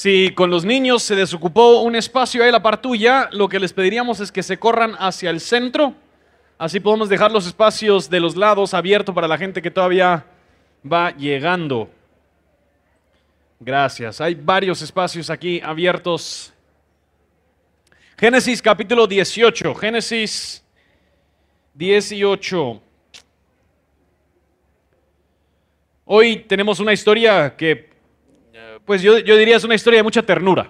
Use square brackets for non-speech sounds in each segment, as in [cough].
Si con los niños se desocupó un espacio ahí la par tuya, lo que les pediríamos es que se corran hacia el centro. Así podemos dejar los espacios de los lados abiertos para la gente que todavía va llegando. Gracias. Hay varios espacios aquí abiertos. Génesis capítulo 18. Génesis 18. Hoy tenemos una historia que, pues yo, diría es una historia de mucha ternura.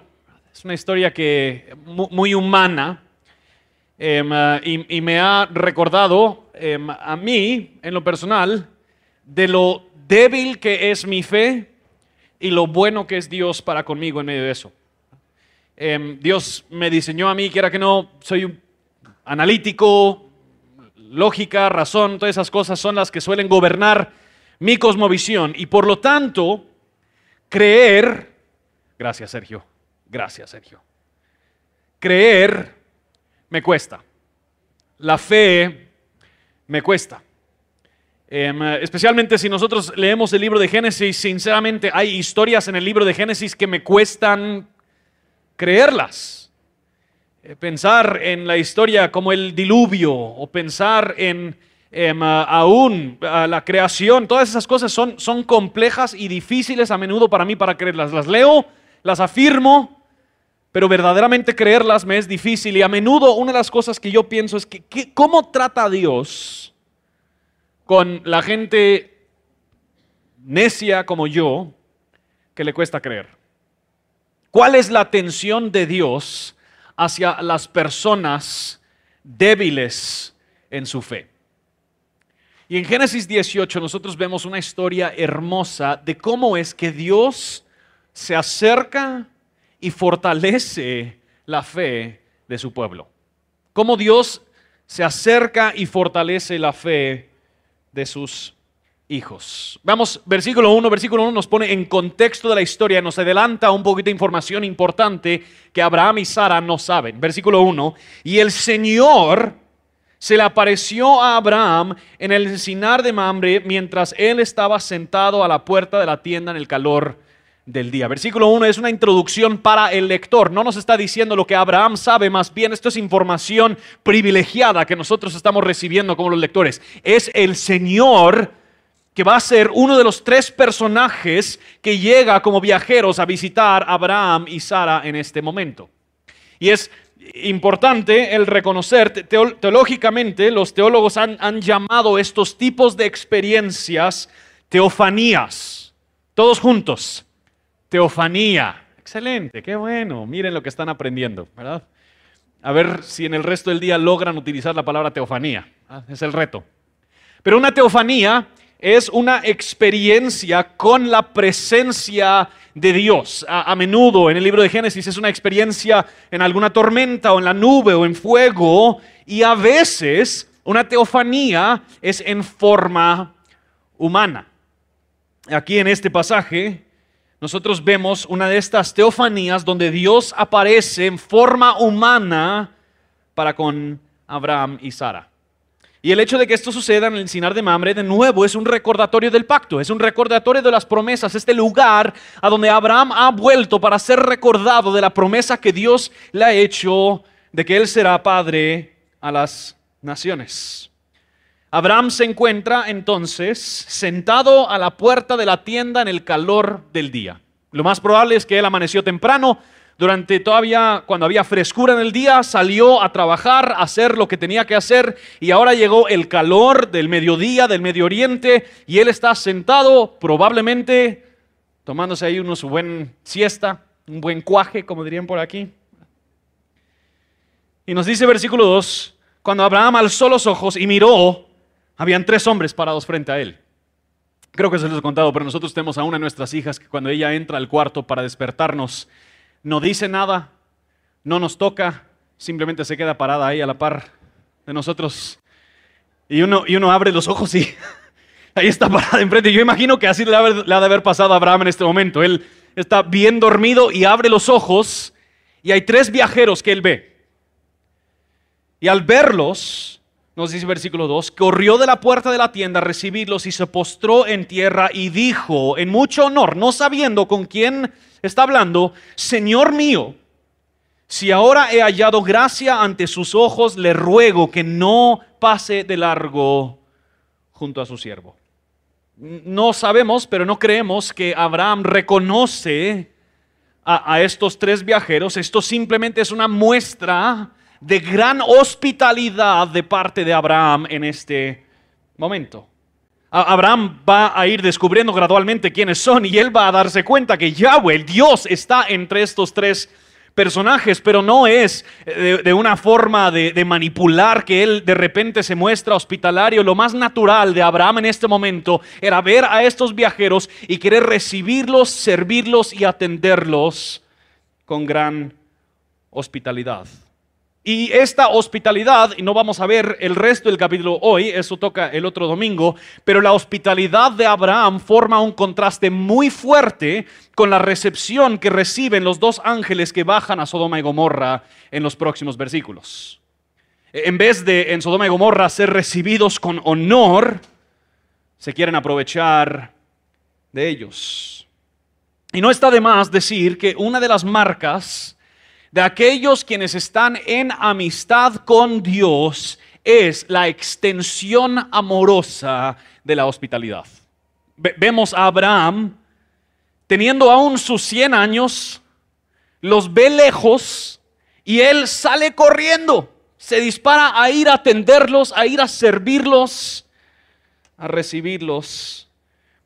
Es una historia que muy humana em, y, me ha recordado em, a mí, en lo personal, de lo débil que es mi fe y lo bueno que es Dios para conmigo en medio de eso. Em, Dios me diseñó a mí, quiera que no, soy analítico, lógica, razón, todas esas cosas son las que suelen gobernar mi cosmovisión. Y por lo tanto, creer, gracias Sergio, gracias Sergio, creer me cuesta. La fe me cuesta. Em, especialmente si nosotros leemos el libro de Génesis, sinceramente hay historias en el libro de Génesis que me cuestan creerlas. Eh, pensar en la historia como el diluvio o pensar en em, aún la creación, todas esas cosas son, son complejas y difíciles a menudo para mí para creerlas. Las leo, las afirmo, pero verdaderamente creerlas me es difícil y a menudo una de las cosas que yo pienso es que, ¿cómo trata Dios? con la gente necia como yo que le cuesta creer? ¿Cuál es la atención de Dios hacia las personas débiles en su fe? Y en Génesis 18 nosotros vemos una historia hermosa de cómo es que Dios se acerca y fortalece la fe de su pueblo. Cómo Dios se acerca y fortalece la fe de sus hijos. Vamos, versículo 1, versículo 1 nos pone en contexto de la historia, nos adelanta un poquito de información importante que Abraham y Sara no saben. Versículo 1, y el Señor se le apareció a Abraham en el encinar de Mamre mientras él estaba sentado a la puerta de la tienda en el calor del día. Versículo 1 es una introducción para el lector. No nos está diciendo lo que Abraham sabe, más bien esto es información privilegiada que nosotros estamos recibiendo como los lectores. Es el Señor que va a ser uno de los tres personajes que llega como viajeros a visitar a Abraham y Sara en este momento. Y es importante el reconocer, teológicamente los teólogos han, han llamado estos tipos de experiencias teofanías, todos juntos Teofanía. Excelente, qué bueno. Miren lo que están aprendiendo, ¿verdad? A ver si en el resto del día logran utilizar la palabra teofanía. Es el reto. Pero una teofanía es una experiencia con la presencia de Dios. A, menudo en el libro de Génesis es una experiencia en alguna tormenta o en la nube o en fuego y a veces una teofanía es en forma humana. Aquí en este pasaje nosotros vemos una de estas teofanías donde Dios aparece en forma humana para con Abraham y Sara. Y el hecho de que esto suceda en el encinar de Mamre, de nuevo, es un recordatorio del pacto, es un recordatorio de las promesas, este lugar a donde Abraham ha vuelto para ser recordado de la promesa que Dios le ha hecho de que él será padre a las naciones. Abraham se encuentra entonces sentado a la puerta de la tienda en el calor del día. Lo más probable es que él amaneció temprano, durante todavía cuando había frescura en el día, salió a trabajar, a hacer lo que tenía que hacer y ahora llegó el calor del mediodía, del Medio Oriente y él está sentado probablemente tomándose ahí uno su buen siesta, un buen cuaje, como dirían por aquí. Y nos dice versículo 2, cuando Abraham alzó los ojos y miró, habían tres hombres parados frente a él. Creo que se les he contado, pero nosotros tenemos a una de nuestras hijas que cuando ella entra al cuarto para despertarnos, no dice nada, no nos toca, simplemente se queda parada ahí a la par de nosotros. Y uno, y uno abre los ojos y [laughs] ahí está parada enfrente. Yo imagino que así le ha, de haber pasado a Abraham en este momento. Él está bien dormido y abre los ojos y hay tres viajeros que él ve. Y al verlos, nos dice versículo 2, corrió de la puerta de la tienda a recibirlos y se postró en tierra y dijo, en mucho honor, no sabiendo con quién está hablando, Señor mío, si ahora he hallado gracia ante sus ojos, le ruego que no pase de largo junto a su siervo. No sabemos, pero no creemos que Abraham reconoce a, a estos tres viajeros. Esto simplemente es una muestra de gran hospitalidad de parte de Abraham en este momento. Abraham va a ir descubriendo gradualmente quiénes son y él va a darse cuenta que Yahweh, el Dios, está entre estos tres personajes, pero no es de, una forma de, de, manipular que él de repente se muestra hospitalario. Lo más natural de Abraham en este momento era ver a estos viajeros y querer recibirlos, servirlos y atenderlos con gran hospitalidad. Y esta hospitalidad, y no vamos a ver el resto del capítulo hoy, eso toca el otro domingo, pero la hospitalidad de Abraham forma un contraste muy fuerte con la recepción que reciben los dos ángeles que bajan a Sodoma y Gomorra en los próximos versículos. En vez de en Sodoma y Gomorra ser recibidos con honor, se quieren aprovechar de ellos. Y no está de más decir que una de las marcas de aquellos quienes están en amistad con Dios es la extensión amorosa de la hospitalidad. Vemos a Abraham teniendo aún sus 100 años, los ve lejos y él sale corriendo, se dispara a ir a atenderlos, a ir a servirlos, a recibirlos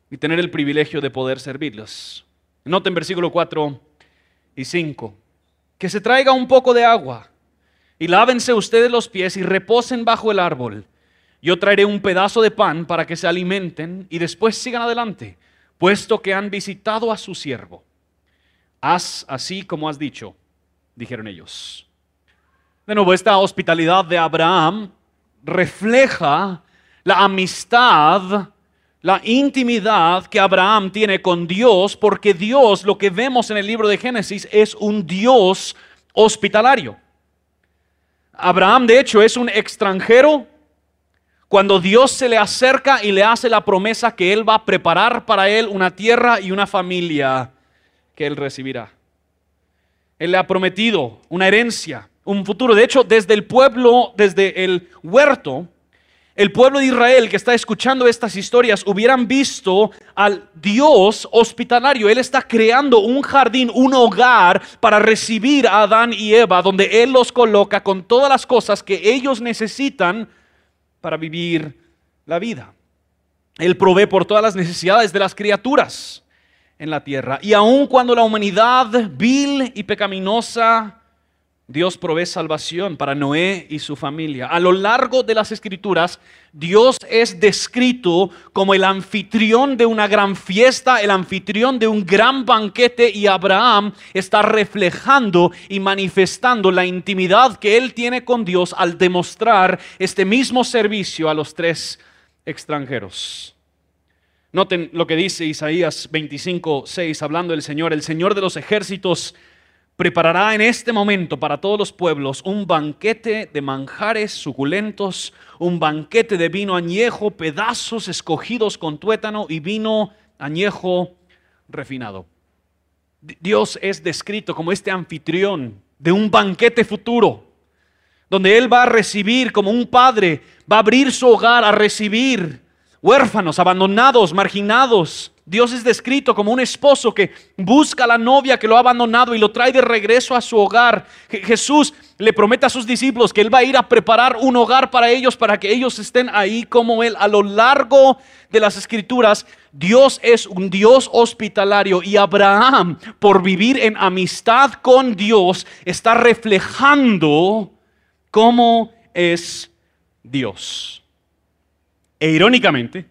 y tener el privilegio de poder servirlos. Noten versículo 4 y 5 que se traiga un poco de agua y lávense ustedes los pies y reposen bajo el árbol. Yo traeré un pedazo de pan para que se alimenten y después sigan adelante, puesto que han visitado a su siervo. Haz así como has dicho, dijeron ellos. De nuevo, esta hospitalidad de Abraham refleja la amistad la intimidad que Abraham tiene con Dios, porque Dios, lo que vemos en el libro de Génesis, es un Dios hospitalario. Abraham, de hecho, es un extranjero cuando Dios se le acerca y le hace la promesa que Él va a preparar para Él una tierra y una familia que Él recibirá. Él le ha prometido una herencia, un futuro. De hecho, desde el pueblo, desde el huerto, el pueblo de Israel que está escuchando estas historias hubieran visto al Dios hospitalario. Él está creando un jardín, un hogar para recibir a Adán y Eva, donde Él los coloca con todas las cosas que ellos necesitan para vivir la vida. Él provee por todas las necesidades de las criaturas en la tierra. Y aun cuando la humanidad vil y pecaminosa Dios provee salvación para Noé y su familia. A lo largo de las escrituras, Dios es descrito como el anfitrión de una gran fiesta, el anfitrión de un gran banquete y Abraham está reflejando y manifestando la intimidad que él tiene con Dios al demostrar este mismo servicio a los tres extranjeros. Noten lo que dice Isaías 25, 6, hablando del Señor, el Señor de los ejércitos preparará en este momento para todos los pueblos un banquete de manjares suculentos, un banquete de vino añejo, pedazos escogidos con tuétano y vino añejo refinado. Dios es descrito como este anfitrión de un banquete futuro, donde Él va a recibir como un padre, va a abrir su hogar a recibir huérfanos, abandonados, marginados, Dios es descrito como un esposo que busca a la novia que lo ha abandonado y lo trae de regreso a su hogar. Jesús le promete a sus discípulos que Él va a ir a preparar un hogar para ellos, para que ellos estén ahí como Él. A lo largo de las escrituras, Dios es un Dios hospitalario y Abraham, por vivir en amistad con Dios, está reflejando cómo es Dios. E irónicamente,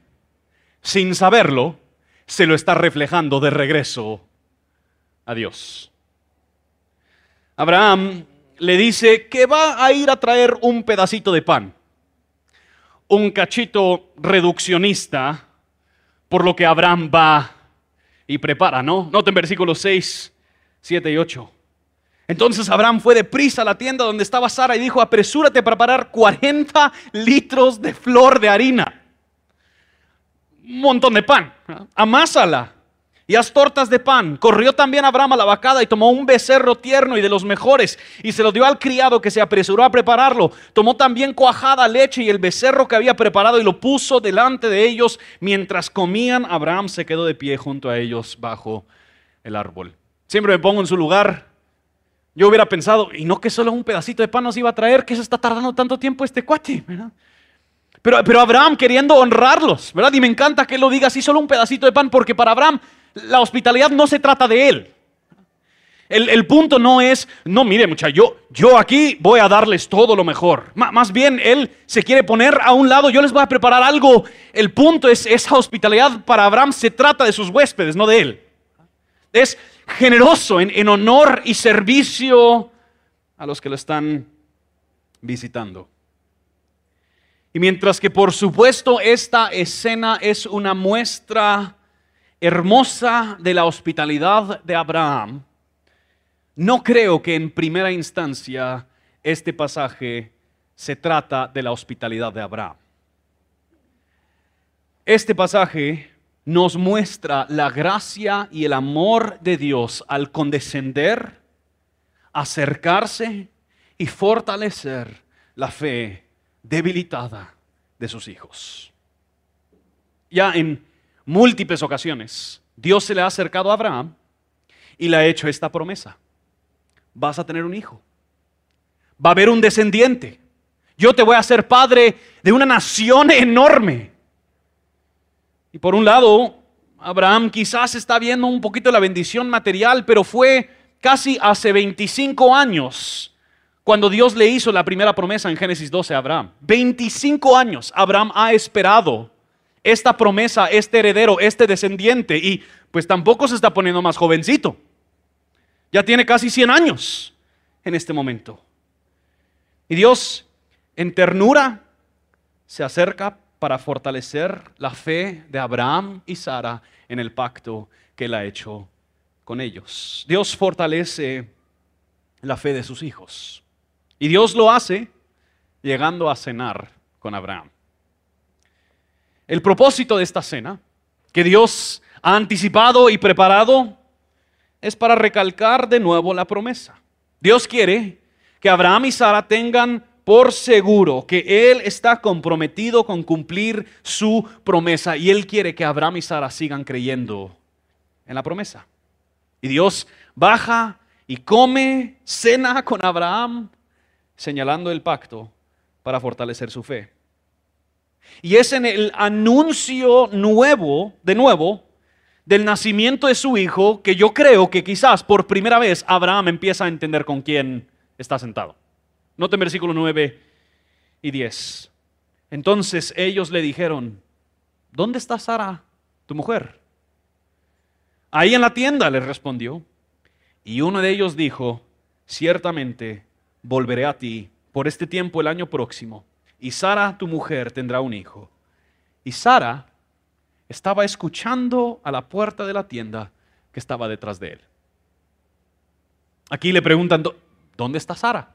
sin saberlo, se lo está reflejando de regreso a Dios. Abraham le dice que va a ir a traer un pedacito de pan, un cachito reduccionista, por lo que Abraham va y prepara, ¿no? Noten versículos 6, 7 y 8. Entonces Abraham fue deprisa a la tienda donde estaba Sara y dijo, apresúrate para preparar 40 litros de flor de harina. Un montón de pan. Amásala y haz tortas de pan. Corrió también Abraham a la vacada y tomó un becerro tierno y de los mejores y se lo dio al criado que se apresuró a prepararlo. Tomó también cuajada leche y el becerro que había preparado y lo puso delante de ellos. Mientras comían, Abraham se quedó de pie junto a ellos bajo el árbol. Siempre me pongo en su lugar yo hubiera pensado, y no que solo un pedacito de pan nos iba a traer, que se está tardando tanto tiempo este cuate, Pero, pero Abraham queriendo honrarlos, ¿verdad? Y me encanta que él lo diga así, solo un pedacito de pan, porque para Abraham la hospitalidad no se trata de él. El, punto no es, no, mire muchacho, yo, yo aquí voy a darles todo lo mejor. más bien, él se quiere poner a un lado, yo les voy a preparar algo. El punto es, esa hospitalidad para Abraham se trata de sus huéspedes, no de él. Es generoso en, honor y servicio a los que lo están visitando. Y mientras que por supuesto esta escena es una muestra hermosa de la hospitalidad de Abraham, no creo que en primera instancia este pasaje se trata de la hospitalidad de Abraham. Este pasaje nos muestra la gracia y el amor de Dios al condescender, acercarse y fortalecer la fe debilitada de sus hijos. Ya en múltiples ocasiones, Dios se le ha acercado a Abraham y le ha hecho esta promesa. Vas a tener un hijo. Va a haber un descendiente. Yo te voy a hacer padre de una nación enorme. Y por un lado, Abraham quizás está viendo un poquito la bendición material, pero fue casi hace 25 años cuando Dios le hizo la primera promesa en Génesis 12 a Abraham. 25 años Abraham ha esperado esta promesa, este heredero, este descendiente, y pues tampoco se está poniendo más jovencito. Ya tiene casi 100 años en este momento. Y Dios, en ternura, se acerca para fortalecer la fe de Abraham y Sara en el pacto que él ha hecho con ellos. Dios fortalece la fe de sus hijos. Y Dios lo hace llegando a cenar con Abraham. El propósito de esta cena, que Dios ha anticipado y preparado, es para recalcar de nuevo la promesa. Dios quiere que Abraham y Sara tengan por seguro que Él está comprometido con cumplir su promesa y Él quiere que Abraham y Sara sigan creyendo en la promesa. Y Dios baja y come, cena con Abraham, señalando el pacto para fortalecer su fe. Y es en el anuncio nuevo, de nuevo, del nacimiento de su hijo, que yo creo que quizás por primera vez Abraham empieza a entender con quién está sentado. Noten versículo 9 y 10. Entonces ellos le dijeron, ¿dónde está Sara, tu mujer? Ahí en la tienda, le respondió. Y uno de ellos dijo, ciertamente volveré a ti por este tiempo el año próximo, y Sara, tu mujer, tendrá un hijo. Y Sara estaba escuchando a la puerta de la tienda que estaba detrás de él. Aquí le preguntan, ¿dónde está Sara?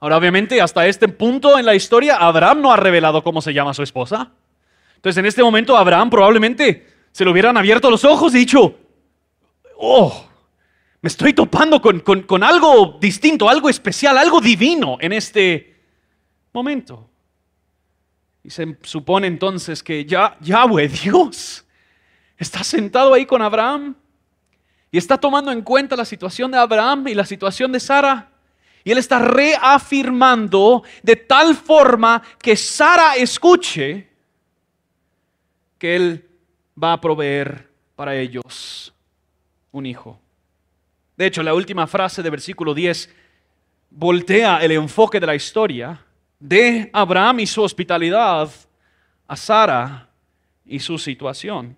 Ahora, obviamente, hasta este punto en la historia, Abraham no ha revelado cómo se llama su esposa. Entonces, en este momento, Abraham probablemente se le hubieran abierto los ojos y dicho, oh, me estoy topando con, con algo distinto, algo especial, algo divino en este momento. Y se supone entonces que ya Yahweh, Dios, está sentado ahí con Abraham y está tomando en cuenta la situación de Abraham y la situación de Sara. Y él está reafirmando de tal forma que Sara escuche que él va a proveer para ellos un hijo. De hecho, la última frase de versículo 10 voltea el enfoque de la historia de Abraham y su hospitalidad a Sara y su situación.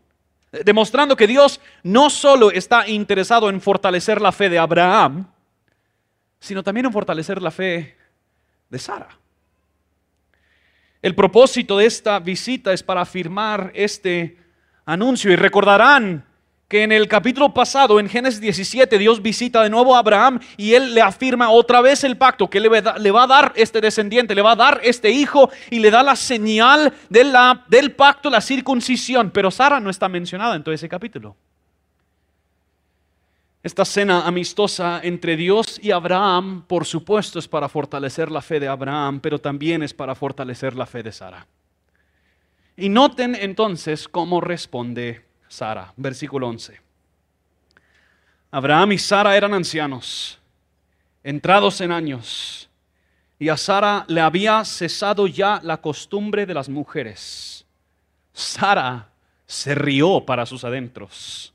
Demostrando que Dios no solo está interesado en fortalecer la fe de Abraham, sino también en fortalecer la fe de Sara. El propósito de esta visita es para afirmar este anuncio y recordarán que en el capítulo pasado, en Génesis 17, Dios visita de nuevo a Abraham y él le afirma otra vez el pacto, que le va a dar este descendiente, le va a dar este hijo y le da la señal del pacto, la circuncisión. Pero Sara no está mencionada en todo ese capítulo. Esta cena amistosa entre Dios y Abraham, por supuesto, es para fortalecer la fe de Abraham, pero también es para fortalecer la fe de Sara. Y noten entonces cómo responde Sara, versículo 11. Abraham y Sara eran ancianos, entrados en años, y a Sara le había cesado ya la costumbre de las mujeres. Sara se rió para sus adentros,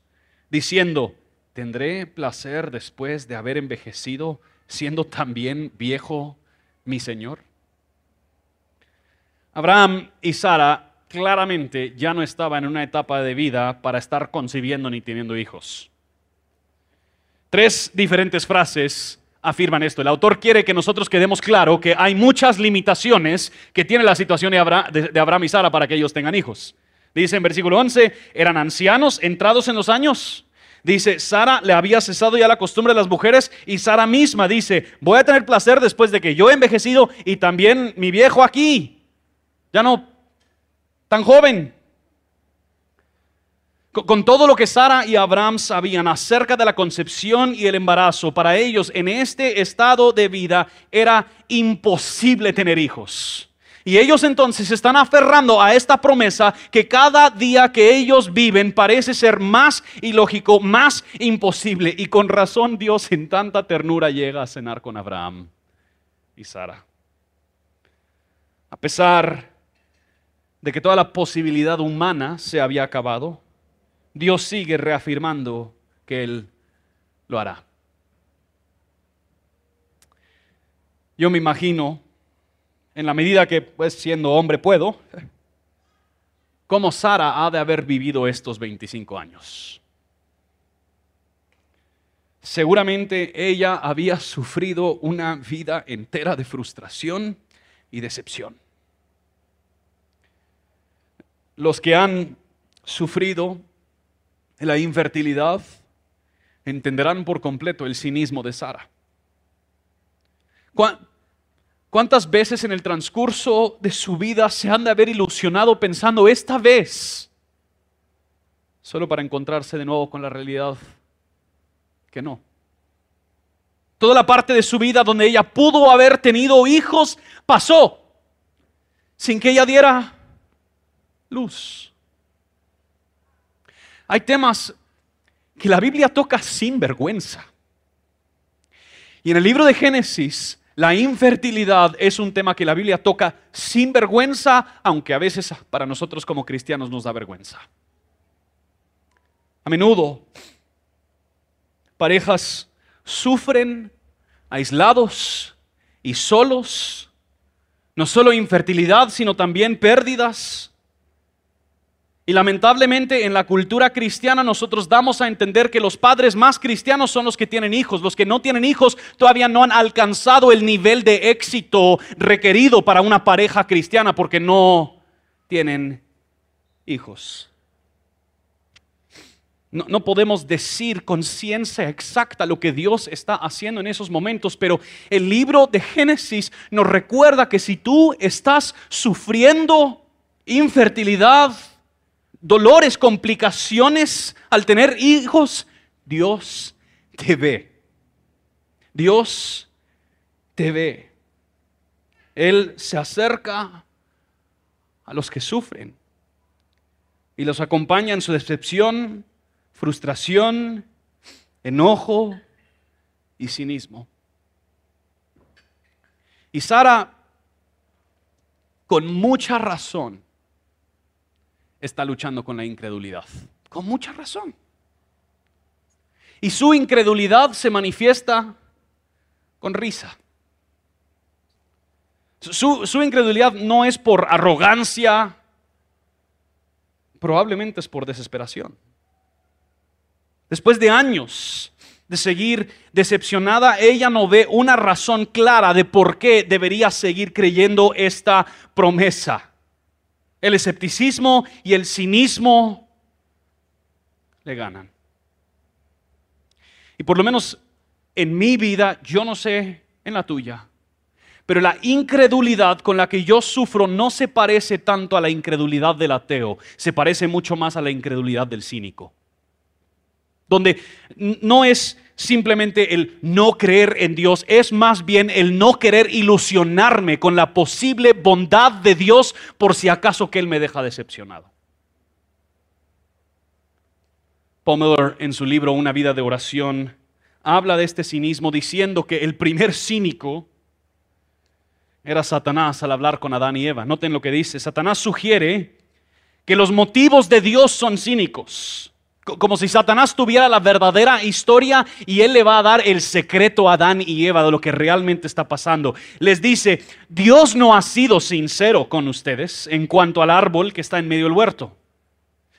diciendo, ¿tendré placer después de haber envejecido, siendo también viejo mi Señor? Abraham y Sara claramente ya no estaba en una etapa de vida para estar concibiendo ni teniendo hijos. Tres diferentes frases afirman esto. El autor quiere que nosotros quedemos claro que hay muchas limitaciones que tiene la situación de Abraham, y Sara para que ellos tengan hijos. Dice en versículo 11, eran ancianos entrados en los años. Dice, Sara le había cesado ya la costumbre de las mujeres y Sara misma dice, voy a tener placer después de que yo he envejecido y también mi viejo aquí. Ya no tan joven. Con todo lo que Sara y Abraham sabían acerca de la concepción y el embarazo, para ellos en este estado de vida era imposible tener hijos. Y ellos entonces se están aferrando a esta promesa que cada día que ellos viven parece ser más ilógico, más imposible. Y con razón Dios en tanta ternura llega a cenar con Abraham y Sara. A pesar de que toda la posibilidad humana se había acabado, Dios sigue reafirmando que Él lo hará. Yo me imagino, en la medida que pues siendo hombre puedo, [laughs] cómo Sara ha de haber vivido estos 25 años. Seguramente ella había sufrido una vida entera de frustración y decepción los que han sufrido la infertilidad entenderán por completo el cinismo de Sara. ¿Cuántas veces en el transcurso de su vida se han de haber ilusionado pensando esta vez, solo para encontrarse de nuevo con la realidad que no? Toda la parte de su vida donde ella pudo haber tenido hijos pasó sin que ella diera luz. Hay temas que la Biblia toca sin vergüenza. Y en el libro de Génesis, la infertilidad es un tema que la Biblia toca sin vergüenza, aunque a veces para nosotros como cristianos nos da vergüenza. A menudo, parejas sufren aislados y solos, no solo infertilidad, sino también pérdidas, y lamentablemente en la cultura cristiana nosotros damos a entender que los padres más cristianos son los que tienen hijos. Los que no tienen hijos todavía no han alcanzado el nivel de éxito requerido para una pareja cristiana porque no tienen hijos. No, no, podemos decir con ciencia exacta lo que Dios está haciendo en esos momentos, pero el libro de Génesis nos recuerda que si tú estás sufriendo infertilidad, dolores, complicaciones al tener hijos, Dios te ve. Dios te ve. Él se acerca a los que sufren y los acompaña en su decepción, frustración, enojo y cinismo. Y Sara, con mucha razón, está luchando con la incredulidad. Con mucha razón. Y su incredulidad se manifiesta con risa. Su, incredulidad no es por arrogancia, probablemente es por desesperación. Después de años de seguir decepcionada, ella no ve una razón clara de por qué debería seguir creyendo esta promesa. El escepticismo y el cinismo le ganan. Y por lo menos en mi vida, yo no sé en la tuya, pero la incredulidad con la que yo sufro no se parece tanto a la incredulidad del ateo, se parece mucho más a la incredulidad del cínico. Donde no es simplemente el no creer en Dios, es más bien el no querer ilusionarme con la posible bondad de Dios por si acaso que Él me deja decepcionado. Paul en su libro Una vida de oración habla de este cinismo diciendo que el primer cínico era Satanás al hablar con Adán y Eva. Noten lo que dice. Satanás sugiere que los motivos de Dios son cínicos. Como si Satanás tuviera la verdadera historia y él le va a dar el secreto a Adán y Eva de lo que realmente está pasando. Les dice, Dios no ha sido sincero con ustedes en cuanto al árbol que está en medio del huerto.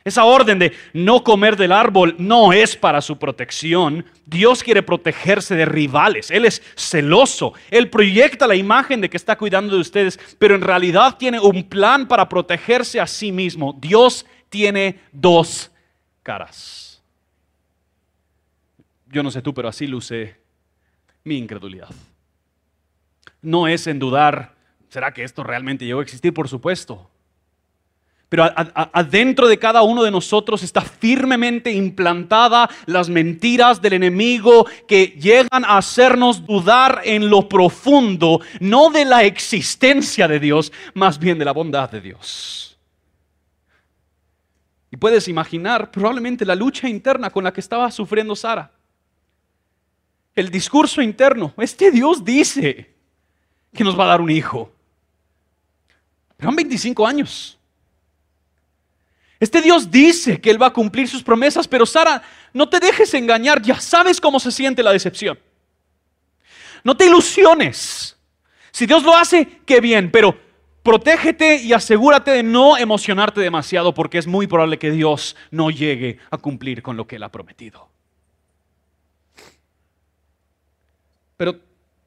Esa orden de no comer del árbol no es para su protección. Dios quiere protegerse de rivales. Él es celoso. Él proyecta la imagen de que está cuidando de ustedes, pero en realidad tiene un plan para protegerse a sí mismo. Dios tiene dos caras. Yo no sé tú, pero así luce mi incredulidad. No es en dudar, ¿será que esto realmente llegó a existir? Por supuesto. Pero adentro de cada uno de nosotros está firmemente implantada las mentiras del enemigo que llegan a hacernos dudar en lo profundo, no de la existencia de Dios, más bien de la bondad de Dios. Y puedes imaginar probablemente la lucha interna con la que estaba sufriendo Sara. El discurso interno, este Dios dice que nos va a dar un hijo. Pero han 25 años. Este Dios dice que Él va a cumplir sus promesas, pero Sara, no te dejes engañar, ya sabes cómo se siente la decepción. No te ilusiones. Si Dios lo hace, qué bien, pero protégete y asegúrate de no emocionarte demasiado porque es muy probable que Dios no llegue a cumplir con lo que Él ha prometido. Pero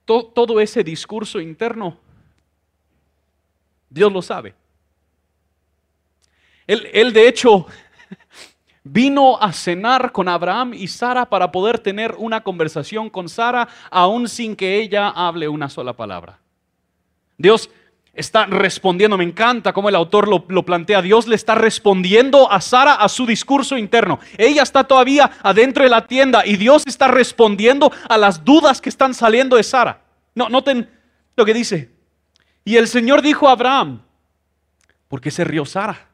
todo ese discurso interno, Dios lo sabe. Él, de hecho vino a cenar con Abraham y Sara para poder tener una conversación con Sara aún sin que ella hable una sola palabra. Dios está respondiendo, me encanta cómo el autor lo, lo, plantea, Dios le está respondiendo a Sara a su discurso interno. Ella está todavía adentro de la tienda y Dios está respondiendo a las dudas que están saliendo de Sara. No, noten lo que dice. Y el Señor dijo a Abraham, ¿por qué se rió Sara?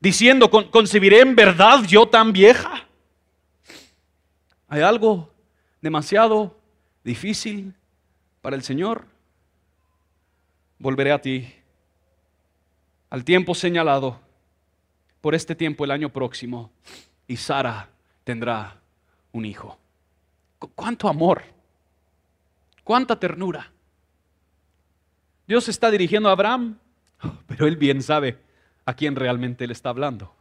diciendo, ¿concebiré en verdad yo tan vieja? ¿Hay algo demasiado difícil para el Señor? Volveré a ti al tiempo señalado, por este tiempo el año próximo, y Sara tendrá un hijo. ¿Cuánto amor? ¿Cuánta ternura? Dios está dirigiendo a Abraham, pero él bien sabe a quién realmente él está hablando.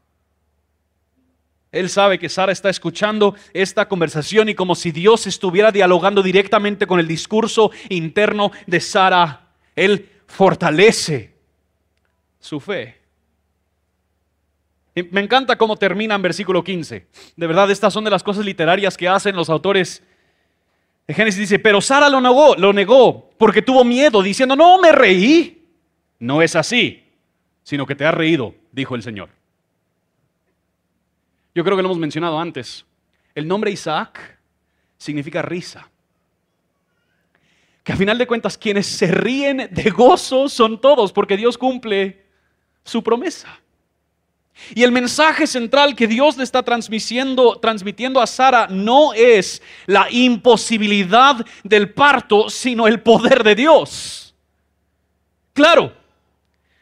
Él sabe que Sara está escuchando esta conversación y como si Dios estuviera dialogando directamente con el discurso interno de Sara, Él fortalece su fe. me encanta cómo termina en versículo 15. De verdad, estas son de las cosas literarias que hacen los autores de Génesis. Dice, pero Sara lo negó, lo negó porque tuvo miedo, diciendo, no me reí. No es así sino que te has reído, dijo el Señor. Yo creo que lo hemos mencionado antes. El nombre Isaac significa risa. Que a final de cuentas quienes se ríen de gozo son todos, porque Dios cumple su promesa. Y el mensaje central que Dios le está transmitiendo, transmitiendo a Sara no es la imposibilidad del parto, sino el poder de Dios. Claro,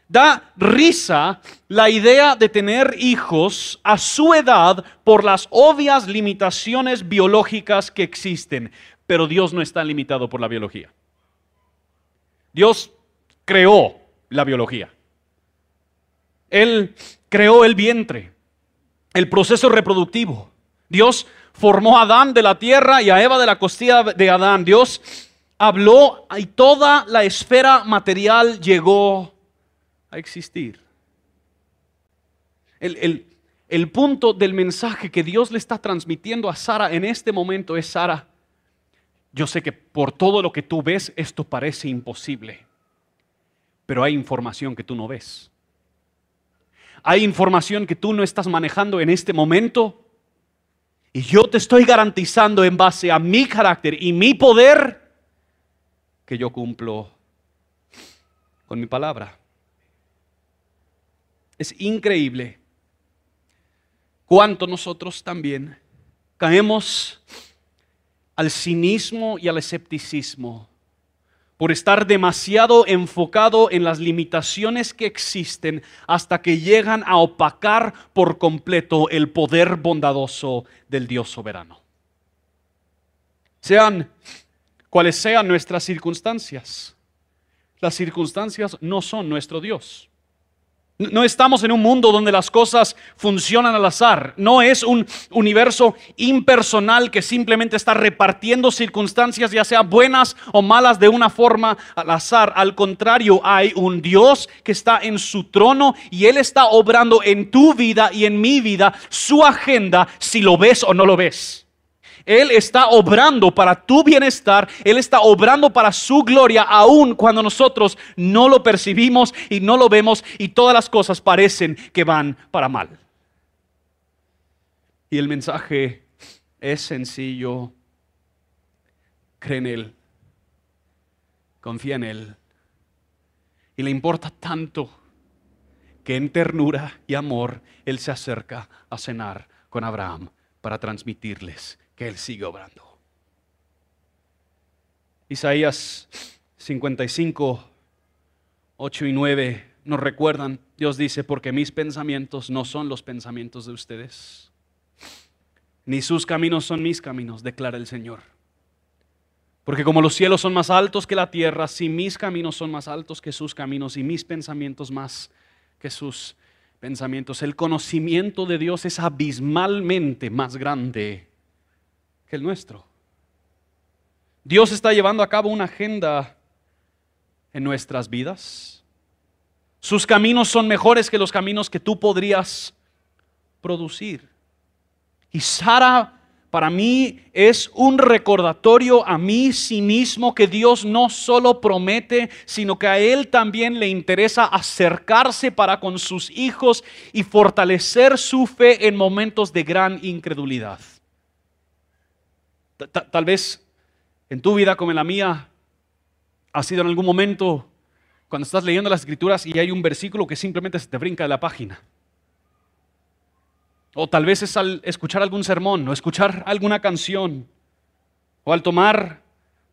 Da risa la idea de tener hijos a su edad por las obvias limitaciones biológicas que existen, pero Dios no está limitado por la biología. Dios creó la biología. Él creó el vientre, el proceso reproductivo. Dios formó a Adán de la tierra y a Eva de la costilla de Adán. Dios habló y toda la esfera material llegó existir. El, el punto del mensaje que Dios le está transmitiendo a Sara en este momento es, Sara, yo sé que por todo lo que tú ves esto parece imposible, pero hay información que tú no ves. Hay información que tú no estás manejando en este momento. Y yo te estoy garantizando en base a mi carácter y mi poder que yo cumplo con mi palabra. Es increíble cuánto nosotros también caemos al cinismo y al escepticismo por estar demasiado enfocado en las limitaciones que existen hasta que llegan a opacar por completo el poder bondadoso del Dios soberano. Sean cuales sean nuestras circunstancias, las circunstancias no son nuestro Dios. No estamos en un mundo donde las cosas funcionan al azar. No es un universo impersonal que simplemente está repartiendo circunstancias, ya sean buenas o malas, de una forma al azar. Al contrario, hay un Dios que está en su trono y Él está obrando en tu vida y en mi vida su agenda, si lo ves o no lo ves. Él está obrando para tu bienestar, Él está obrando para su gloria, aun cuando nosotros no lo percibimos y no lo vemos y todas las cosas parecen que van para mal. Y el mensaje es sencillo. Cree en Él, confía en Él. Y le importa tanto que en ternura y amor Él se acerca a cenar con Abraham para transmitirles que Él sigue obrando. Isaías 55, 8 y 9 nos recuerdan, Dios dice, porque mis pensamientos no son los pensamientos de ustedes, ni sus caminos son mis caminos, declara el Señor. Porque como los cielos son más altos que la tierra, si mis caminos son más altos que sus caminos y mis pensamientos más que sus pensamientos, el conocimiento de Dios es abismalmente más grande que el nuestro. Dios está llevando a cabo una agenda en nuestras vidas. Sus caminos son mejores que los caminos que tú podrías producir. Y Sara para mí es un recordatorio a mí sí mismo que Dios no solo promete, sino que a Él también le interesa acercarse para con sus hijos y fortalecer su fe en momentos de gran incredulidad. Tal vez en tu vida como en la mía ha sido en algún momento cuando estás leyendo las escrituras y hay un versículo que simplemente se te brinca de la página. O tal vez es al escuchar algún sermón o escuchar alguna canción o al tomar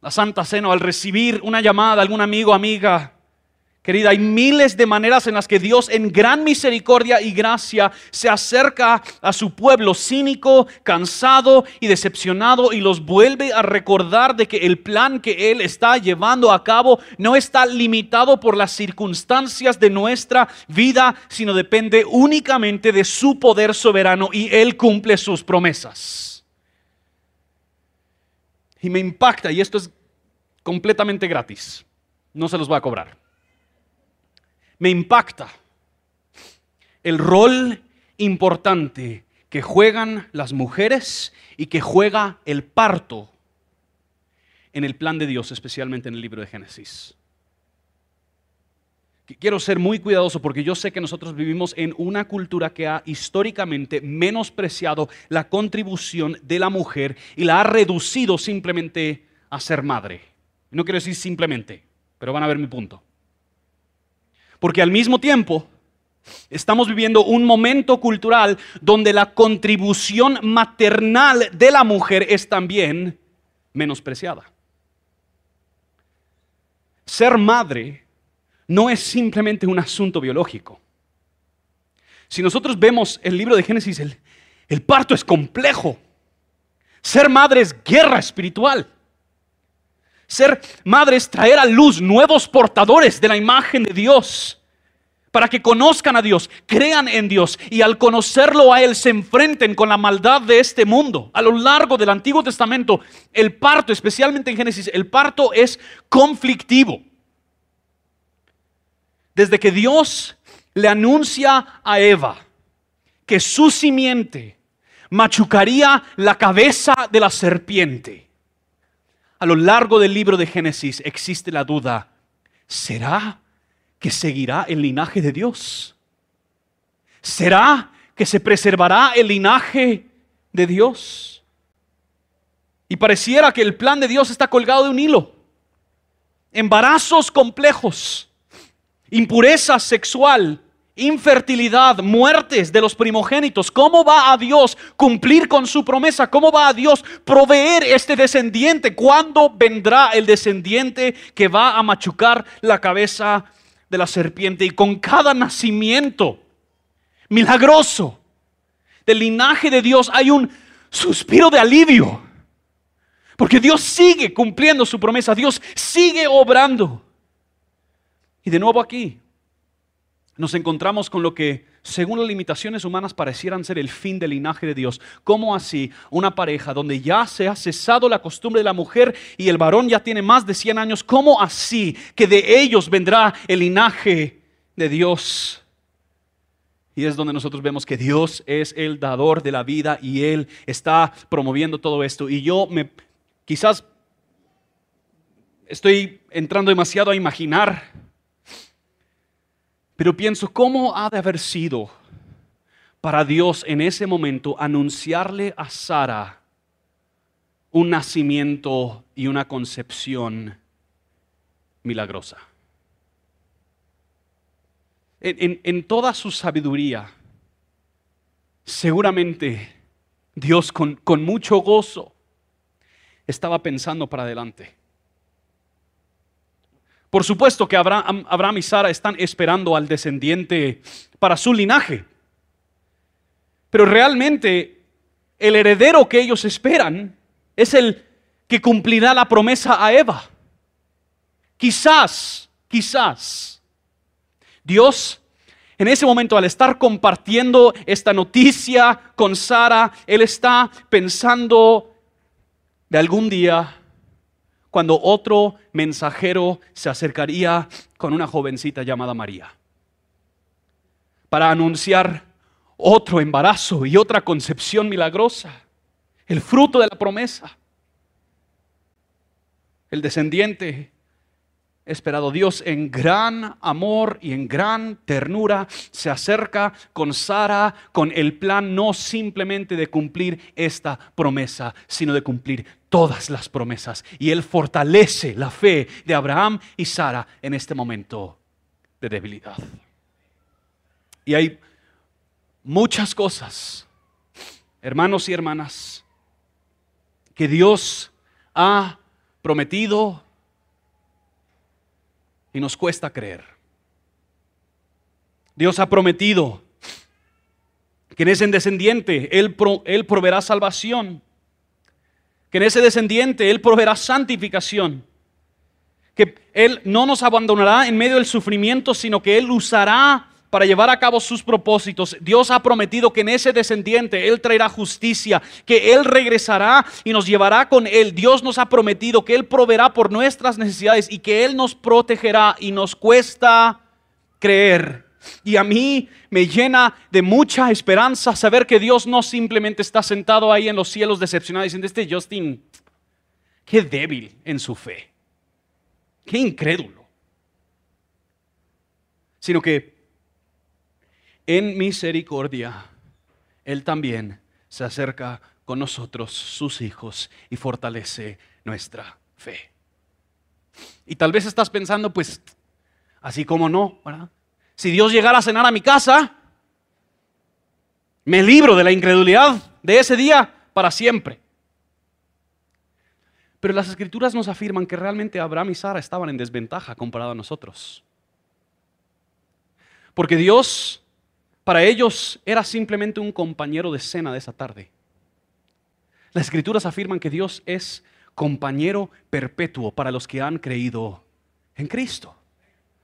la Santa Cena o al recibir una llamada algún amigo amiga Querida, hay miles de maneras en las que Dios en gran misericordia y gracia se acerca a su pueblo cínico, cansado y decepcionado y los vuelve a recordar de que el plan que Él está llevando a cabo no está limitado por las circunstancias de nuestra vida, sino depende únicamente de su poder soberano y Él cumple sus promesas. Y me impacta, y esto es completamente gratis, no se los va a cobrar me impacta el rol importante que juegan las mujeres y que juega el parto en el plan de Dios, especialmente en el libro de Génesis. Quiero ser muy cuidadoso porque yo sé que nosotros vivimos en una cultura que ha históricamente menospreciado la contribución de la mujer y la ha reducido simplemente a ser madre. No quiero decir simplemente, pero van a ver mi punto. Porque al mismo tiempo estamos viviendo un momento cultural donde la contribución maternal de la mujer es también menospreciada. Ser madre no es simplemente un asunto biológico. Si nosotros vemos el libro de Génesis, el, parto es complejo. Ser madre es guerra espiritual. Ser madre es traer a luz nuevos portadores de la imagen de Dios para que conozcan a Dios, crean en Dios y al conocerlo a Él se enfrenten con la maldad de este mundo. A lo largo del Antiguo Testamento, el parto, especialmente en Génesis, el parto es conflictivo. Desde que Dios le anuncia a Eva, que su simiente machucaría la cabeza de la serpiente. A lo largo del libro de Génesis existe la duda, ¿será que seguirá el linaje de Dios? ¿Será que se preservará el linaje de Dios? Y pareciera que el plan de Dios está colgado de un hilo. Embarazos complejos, impureza sexual, infertilidad, muertes de los primogénitos. ¿Cómo va a Dios cumplir con su promesa? ¿Cómo va a Dios proveer este descendiente? ¿Cuándo vendrá el descendiente que va a machucar la cabeza de la serpiente? Y con cada nacimiento milagroso del linaje de Dios hay un suspiro de alivio. Porque Dios sigue cumpliendo su promesa, Dios sigue obrando. Y de nuevo aquí nos encontramos con lo que, según las limitaciones humanas, parecieran ser el fin del linaje de Dios. ¿Cómo así una pareja donde ya se ha cesado la costumbre de la mujer y el varón ya tiene más de 100 años? ¿Cómo así que de ellos vendrá el linaje de Dios? Y es donde nosotros vemos que Dios es el dador de la vida y Él está promoviendo todo esto. Y yo me, quizás estoy entrando demasiado a imaginar, pero pienso, ¿cómo ha de haber sido para Dios en ese momento anunciarle a Sara un nacimiento y una concepción milagrosa? en, toda su sabiduría, seguramente Dios con, mucho gozo estaba pensando para adelante. Por supuesto que Abraham, y Sara están esperando al descendiente para su linaje. Pero realmente el heredero que ellos esperan es el que cumplirá la promesa a Eva. Quizás, quizás Dios en ese momento, al estar compartiendo esta noticia con Sara, Él está pensando de algún día cuando otro mensajero se acercaría con una jovencita llamada María para anunciar otro embarazo y otra concepción milagrosa, el fruto de la promesa. El descendiente esperado. Dios en gran amor y en gran ternura se acerca con Sara con el plan no simplemente de cumplir esta promesa, sino de cumplir todas las promesas. Y Él fortalece la fe de Abraham y Sara en este momento de debilidad. Y hay muchas cosas, hermanos y hermanas, que Dios ha prometido y nos cuesta creer. Dios ha prometido que en ese descendiente Él, Él proveerá salvación, que en ese descendiente Él proveerá santificación, que Él no nos abandonará en medio del sufrimiento, sino que Él usará para llevar a cabo sus propósitos. Dios ha prometido que en ese descendiente Él traerá justicia, que Él regresará y nos llevará con Él. Dios nos ha prometido que Él proveerá por nuestras necesidades y que Él nos protegerá y nos cuesta creer. Y a mí me llena de mucha esperanza saber que Dios no simplemente está sentado ahí en los cielos decepcionado diciendo, este Justin, qué débil en su fe, qué incrédulo. Sino que en misericordia, Él también se acerca con nosotros, sus hijos, y fortalece nuestra fe. Y tal vez estás pensando, pues, así como no, ¿verdad? Si Dios llegara a cenar a mi casa, me libro de la incredulidad de ese día para siempre. Pero las escrituras nos afirman que realmente Abraham y Sara estaban en desventaja comparado a nosotros. Porque Dios para ellos era simplemente un compañero de cena de esa tarde. Las escrituras afirman que Dios es compañero perpetuo para los que han creído en Cristo.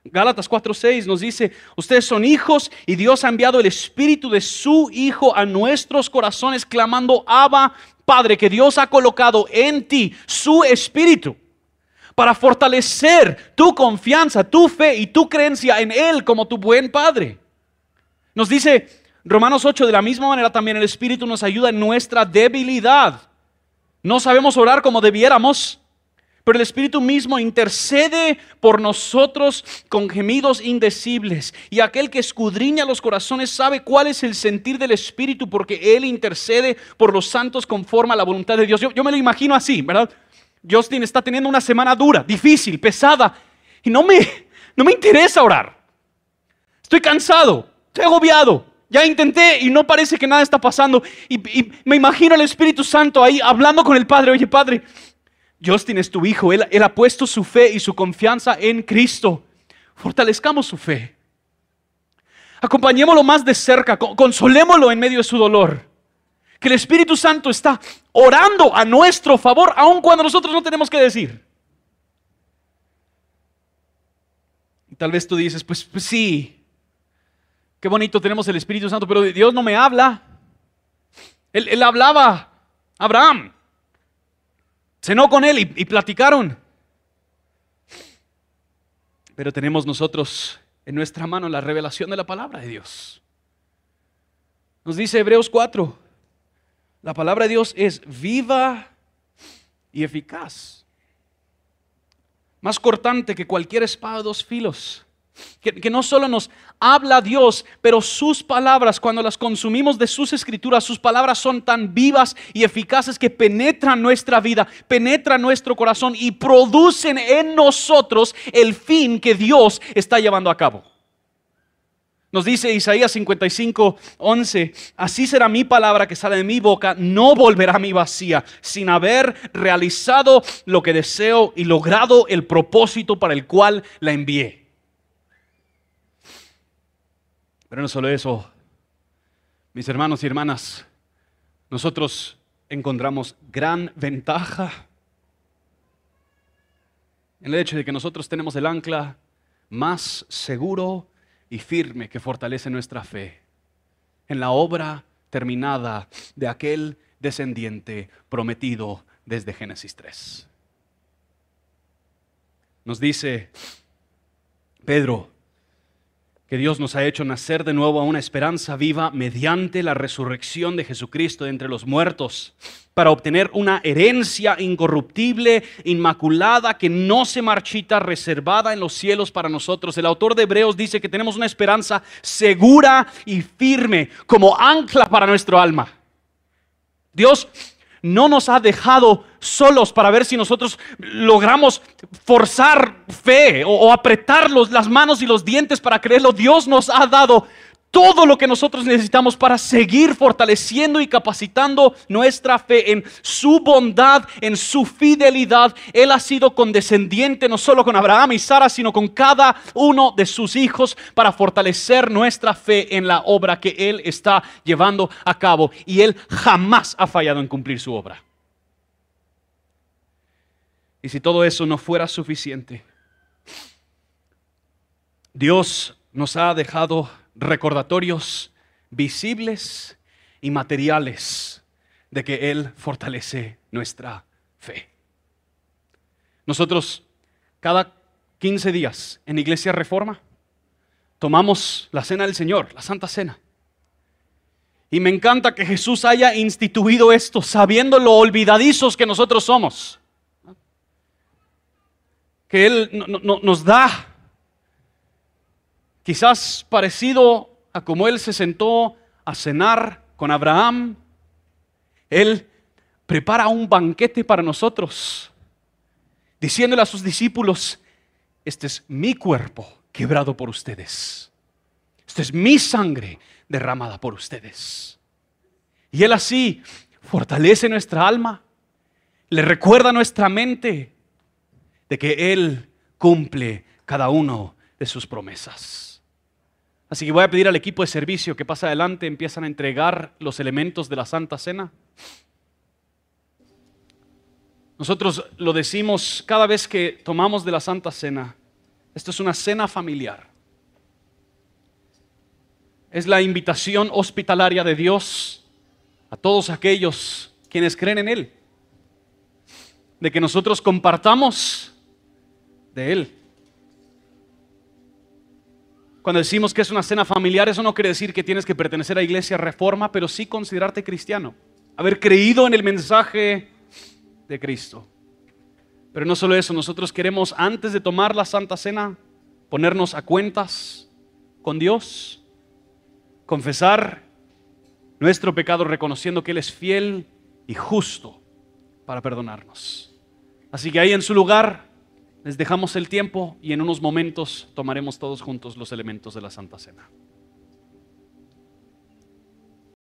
Gálatas 4:6 nos dice, ustedes son hijos y Dios ha enviado el espíritu de su Hijo a nuestros corazones clamando, Abba, Padre, que Dios ha colocado en ti su espíritu para fortalecer tu confianza, tu fe y tu creencia en Él como tu buen Padre. Nos dice Romanos 8, de la misma manera también el Espíritu nos ayuda en nuestra debilidad. No sabemos orar como debiéramos, pero el Espíritu mismo intercede por nosotros con gemidos indecibles. Y aquel que escudriña los corazones sabe cuál es el sentir del Espíritu, porque Él intercede por los santos conforme a la voluntad de Dios. Yo, me lo imagino así, ¿verdad? Justin está teniendo una semana dura, difícil, pesada, y no me, no me interesa orar. Estoy cansado, estoy agobiado. Ya intenté y no parece que nada está pasando. Y, me imagino al Espíritu Santo ahí hablando con el Padre. Oye, Padre, Justin es tu hijo. Él, él ha puesto su fe y su confianza en Cristo. Fortalezcamos su fe. Acompañémoslo más de cerca. Consolémoslo en medio de su dolor. Que el Espíritu Santo está orando a nuestro favor, aun cuando nosotros no tenemos que decir. Tal vez tú dices, pues, pues sí, Qué bonito tenemos el Espíritu Santo, pero Dios no me habla. Él, hablaba a Abraham. Cenó con él y, platicaron. Pero tenemos nosotros en nuestra mano la revelación de la palabra de Dios. Nos dice Hebreos 4, la palabra de Dios es viva y eficaz, más cortante que cualquier espada de dos filos que, no solo nos habla Dios, pero sus palabras, cuando las consumimos de sus escrituras, sus palabras son tan vivas y eficaces que penetran nuestra vida, penetran nuestro corazón y producen en nosotros el fin que Dios está llevando a cabo. Nos dice Isaías 55, 11, así será mi palabra que sale de mi boca, no volverá a mi vacía, sin haber realizado lo que deseo y logrado el propósito para el cual la envié. Pero no solo eso, mis hermanos y hermanas, nosotros encontramos gran ventaja en el hecho de que nosotros tenemos el ancla más seguro y firme que fortalece nuestra fe en la obra terminada de aquel descendiente prometido desde Génesis 3. Nos dice Pedro, que Dios nos ha hecho nacer de nuevo a una esperanza viva mediante la resurrección de Jesucristo de entre los muertos, para obtener una herencia incorruptible, inmaculada, que no se marchita, reservada en los cielos para nosotros. El autor de Hebreos dice que tenemos una esperanza segura y firme como ancla para nuestro alma. Dios no nos ha dejado solos para ver si nosotros logramos forzar fe o, apretar las manos y los dientes para creerlo. Dios nos ha dado todo lo que nosotros necesitamos para seguir fortaleciendo y capacitando nuestra fe en su bondad, en su fidelidad. Él ha sido condescendiente no solo con Abraham y Sara, sino con cada uno de sus hijos para fortalecer nuestra fe en la obra que Él está llevando a cabo. Y Él jamás ha fallado en cumplir su obra. Y si todo eso no fuera suficiente, Dios nos ha dejado recordatorios visibles y materiales de que Él fortalece nuestra fe. Nosotros cada 15 días en Iglesia Reforma tomamos la cena del Señor, la Santa Cena. Y me encanta que Jesús haya instituido esto sabiendo lo olvidadizos que nosotros somos. Que Él nos da quizás parecido a como Él se sentó a cenar con Abraham. Él prepara un banquete para nosotros, diciéndole a sus discípulos, este es mi cuerpo quebrado por ustedes. Esta es mi sangre derramada por ustedes. Y Él así fortalece nuestra alma, le recuerda a nuestra mente de que Él cumple cada uno de sus promesas. Así que voy a pedir al equipo de servicio que pasa adelante, empiezan a entregar los elementos de la Santa Cena. Nosotros lo decimos cada vez que tomamos de la Santa Cena. Esto es una cena familiar. Es la invitación hospitalaria de Dios a todos aquellos quienes creen en Él. De que nosotros compartamos de Él. Cuando decimos que es una cena familiar, eso no quiere decir que tienes que pertenecer a Iglesia Reforma, pero sí considerarte cristiano, haber creído en el mensaje de Cristo. Pero no solo eso, nosotros queremos antes de tomar la Santa Cena ponernos a cuentas con Dios, confesar nuestro pecado reconociendo que Él es fiel y justo para perdonarnos. Así que ahí en su lugar les dejamos el tiempo y en unos momentos tomaremos todos juntos los elementos de la Santa Cena.